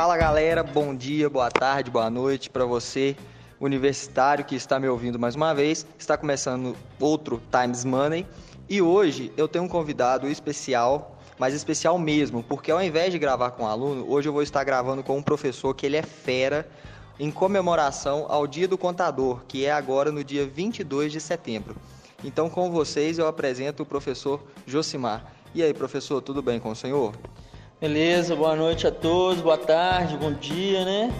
Fala galera, bom dia, boa tarde, boa noite para você, universitário que está me ouvindo mais uma vez. Está começando outro Times Money e hoje eu tenho um convidado especial, mas especial mesmo, porque ao invés de gravar com um aluno, hoje eu vou estar gravando com um professor que ele é fera em comemoração ao Dia do Contador, que é agora no dia 22 de setembro. Então, com vocês, eu apresento o professor Josimar. E aí, professor, tudo bem com o senhor? Beleza, boa noite a todos, boa tarde, bom dia, né?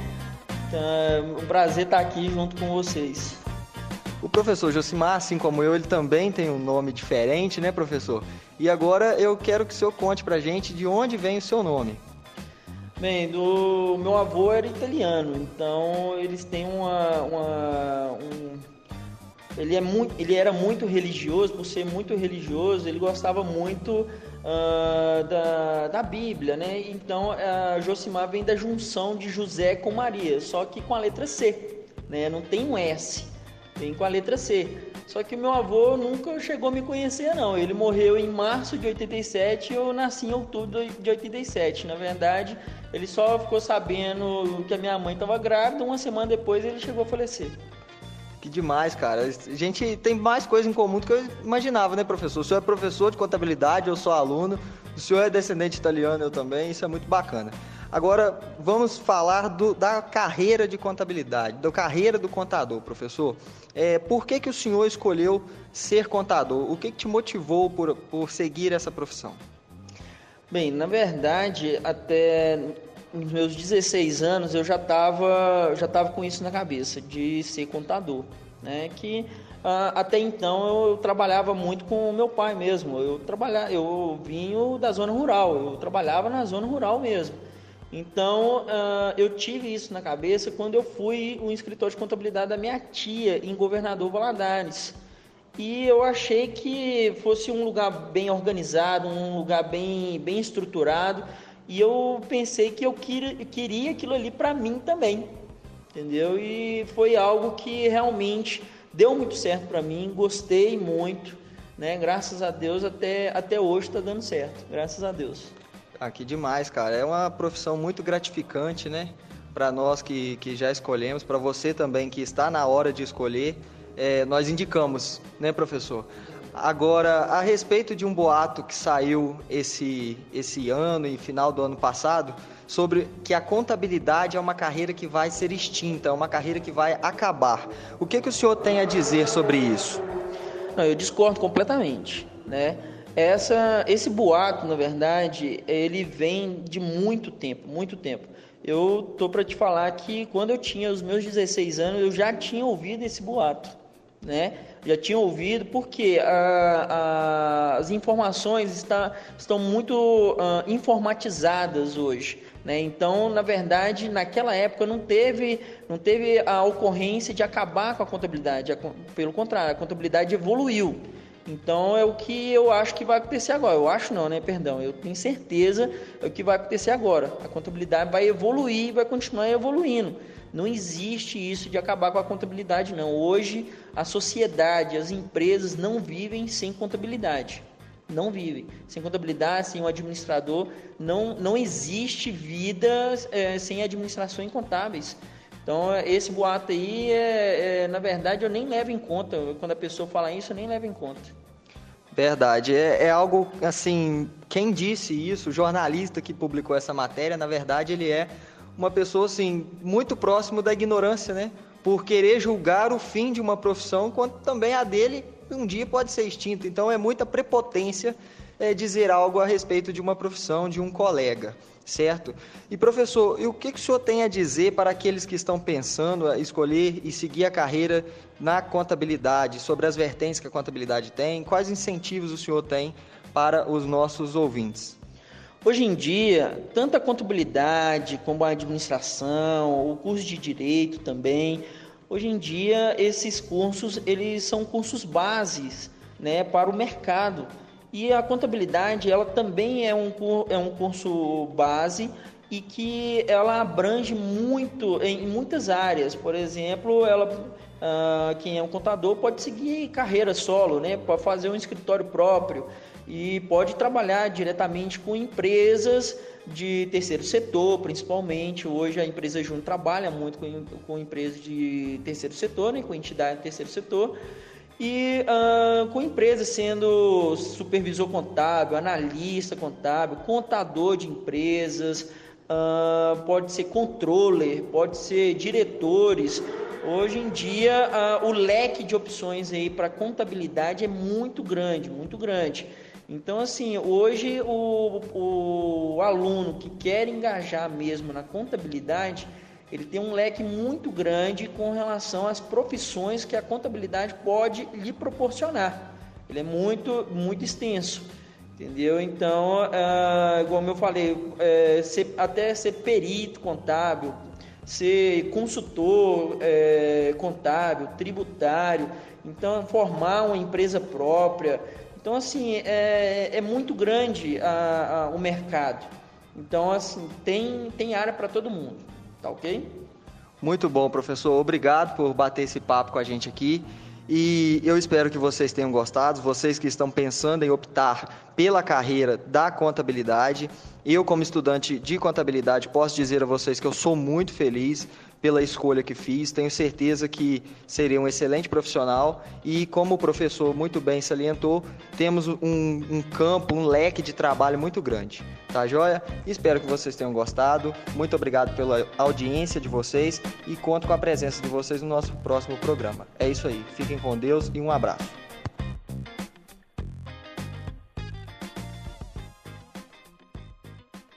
Então, é um prazer estar aqui junto com vocês. O professor Josimar, assim como eu, ele também tem um nome diferente, né, professor? E agora eu quero que o senhor conte pra gente de onde vem o seu nome. Bem, do meu avô era italiano, então eles têm uma, uma um, ele, é muito, ele era muito religioso, por ser muito religioso, ele gostava muito uh, da, da Bíblia, né? Então, uh, Josimar vem da junção de José com Maria, só que com a letra C, né? Não tem um S, vem com a letra C. Só que meu avô nunca chegou a me conhecer, não. Ele morreu em março de 87 e eu nasci em outubro de 87. Na verdade, ele só ficou sabendo que a minha mãe estava grávida, uma semana depois ele chegou a falecer. Que demais, cara. A gente tem mais coisa em comum do que eu imaginava, né, professor? O senhor é professor de contabilidade, eu sou aluno. O senhor é descendente italiano, eu também. Isso é muito bacana. Agora, vamos falar do, da carreira de contabilidade, da carreira do contador, professor. É, por que, que o senhor escolheu ser contador? O que, que te motivou por, por seguir essa profissão? Bem, na verdade, até nos meus 16 anos eu já estava já tava com isso na cabeça de ser contador, né? Que uh, até então eu trabalhava muito com meu pai mesmo. Eu trabalhava, eu vinha da zona rural, eu trabalhava na zona rural mesmo. Então uh, eu tive isso na cabeça quando eu fui o inscritor de contabilidade da minha tia em Governador Valadares. E eu achei que fosse um lugar bem organizado, um lugar bem, bem estruturado. E eu pensei que eu queria, aquilo ali para mim também. Entendeu? E foi algo que realmente deu muito certo para mim, gostei muito. Né? Graças a Deus, até, até hoje está dando certo. Graças a Deus. Ah, que demais, cara. É uma profissão muito gratificante, né? Para nós que, que já escolhemos, para você também que está na hora de escolher é, nós indicamos, né, professor? Agora, a respeito de um boato que saiu esse, esse ano e final do ano passado, sobre que a contabilidade é uma carreira que vai ser extinta, é uma carreira que vai acabar. O que, que o senhor tem a dizer sobre isso? Não, eu discordo completamente, né? Essa, esse boato, na verdade, ele vem de muito tempo, muito tempo. Eu tô para te falar que quando eu tinha os meus 16 anos, eu já tinha ouvido esse boato né? Já tinha ouvido, porque a, a, as informações está, estão muito uh, informatizadas hoje. Né? Então, na verdade, naquela época não teve, não teve a ocorrência de acabar com a contabilidade. Pelo contrário, a contabilidade evoluiu. Então é o que eu acho que vai acontecer agora. Eu acho não, né? Perdão. Eu tenho certeza é o que vai acontecer agora. A contabilidade vai evoluir e vai continuar evoluindo. Não existe isso de acabar com a contabilidade, não. Hoje, a sociedade, as empresas não vivem sem contabilidade. Não vivem. Sem contabilidade, sem o administrador, não, não existe vida é, sem administração em contábeis. Então, esse boato aí, é, é, na verdade, eu nem levo em conta. Quando a pessoa fala isso, eu nem levo em conta. Verdade. É, é algo, assim, quem disse isso, o jornalista que publicou essa matéria, na verdade, ele é uma pessoa assim muito próximo da ignorância, né? Por querer julgar o fim de uma profissão, quando também a dele um dia pode ser extinta. Então é muita prepotência é, dizer algo a respeito de uma profissão de um colega, certo? E professor, e o que, que o senhor tem a dizer para aqueles que estão pensando a escolher e seguir a carreira na contabilidade, sobre as vertentes que a contabilidade tem? Quais incentivos o senhor tem para os nossos ouvintes? Hoje em dia, tanto a contabilidade como a administração, o curso de direito também, hoje em dia esses cursos eles são cursos bases, né, para o mercado. E a contabilidade, ela também é um, é um curso base e que ela abrange muito em muitas áreas. Por exemplo, ela uh, quem é um contador pode seguir carreira solo, né? Pode fazer um escritório próprio e pode trabalhar diretamente com empresas de terceiro setor, principalmente. Hoje a empresa Júnior trabalha muito com, com empresas de terceiro setor, né? com entidade de terceiro setor e uh, com empresas sendo supervisor contábil, analista contábil, contador de empresas, uh, pode ser controller, pode ser diretores. Hoje em dia uh, o leque de opções aí para contabilidade é muito grande, muito grande. Então assim, hoje o, o aluno que quer engajar mesmo na contabilidade, ele tem um leque muito grande com relação às profissões que a contabilidade pode lhe proporcionar. Ele é muito, muito extenso, entendeu? Então, ah, como eu falei, é, ser, até ser perito contábil, ser consultor é, contábil, tributário, então formar uma empresa própria. Então, assim, é, é muito grande a, a, o mercado. Então, assim, tem, tem área para todo mundo. Tá ok? Muito bom, professor. Obrigado por bater esse papo com a gente aqui. E eu espero que vocês tenham gostado, vocês que estão pensando em optar pela carreira da contabilidade. Eu, como estudante de contabilidade, posso dizer a vocês que eu sou muito feliz pela escolha que fiz. Tenho certeza que seria um excelente profissional e, como o professor muito bem salientou, temos um, um campo, um leque de trabalho muito grande. Tá joia? Espero que vocês tenham gostado. Muito obrigado pela audiência de vocês e conto com a presença de vocês no nosso próximo programa. É isso aí. Fiquem com Deus e um abraço.